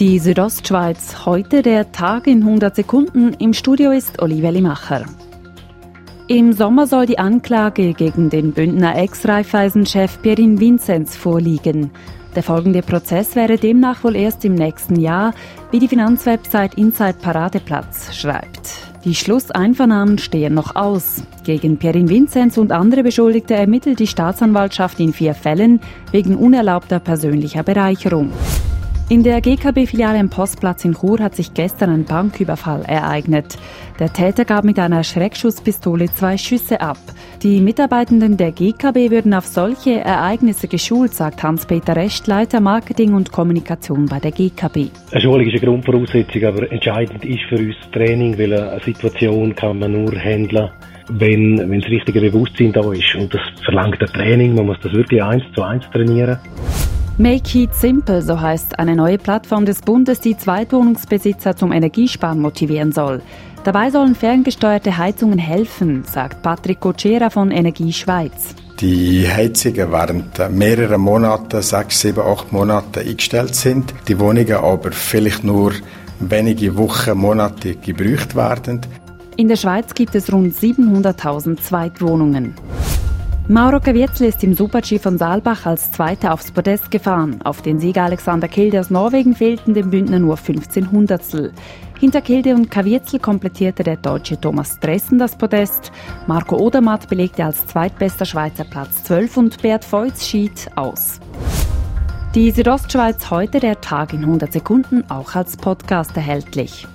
Die Südostschweiz, heute der Tag in 100 Sekunden. Im Studio ist Olivia Limacher. Im Sommer soll die Anklage gegen den Bündner Ex-Raiffeisen-Chef Pierin Vinzenz vorliegen. Der folgende Prozess wäre demnach wohl erst im nächsten Jahr, wie die Finanzwebsite Inside Paradeplatz schreibt. Die Schlusseinvernahmen stehen noch aus. Gegen Pierin Vinzenz und andere Beschuldigte ermittelt die Staatsanwaltschaft in vier Fällen wegen unerlaubter persönlicher Bereicherung. In der GKB-Filiale im Postplatz in Chur hat sich gestern ein Banküberfall ereignet. Der Täter gab mit einer Schreckschusspistole zwei Schüsse ab. Die Mitarbeitenden der GKB würden auf solche Ereignisse geschult, sagt Hans-Peter Recht, Leiter Marketing und Kommunikation bei der GKB. Eine Schulung ist eine Grundvoraussetzung, aber entscheidend ist für uns Training, weil eine Situation kann man nur handeln, wenn, wenn das richtige Bewusstsein da ist. Und das verlangt ein Training, man muss das wirklich eins zu eins trainieren. Make It Simple, so heißt eine neue Plattform des Bundes, die Zweitwohnungsbesitzer zum Energiesparen motivieren soll. Dabei sollen ferngesteuerte Heizungen helfen, sagt Patrick Gocera von Energie Schweiz. Die Heizungen während mehrerer Monate, sechs, sieben, acht Monate eingestellt sind, die Wohnungen aber vielleicht nur wenige Wochen, Monate gebraucht werden. In der Schweiz gibt es rund 700.000 Zweitwohnungen. Mauro Caviezel ist im Super-G von Saalbach als Zweiter aufs Podest gefahren. Auf den Sieger Alexander Kilde aus Norwegen fehlten dem Bündner nur 15 Hundertstel. Hinter Kilde und Caviezel komplettierte der Deutsche Thomas Dressen das Podest. Marco Odermatt belegte als zweitbester Schweizer Platz 12 und Bert Feutz schied aus. Die Südostschweiz heute der Tag in 100 Sekunden auch als Podcast erhältlich.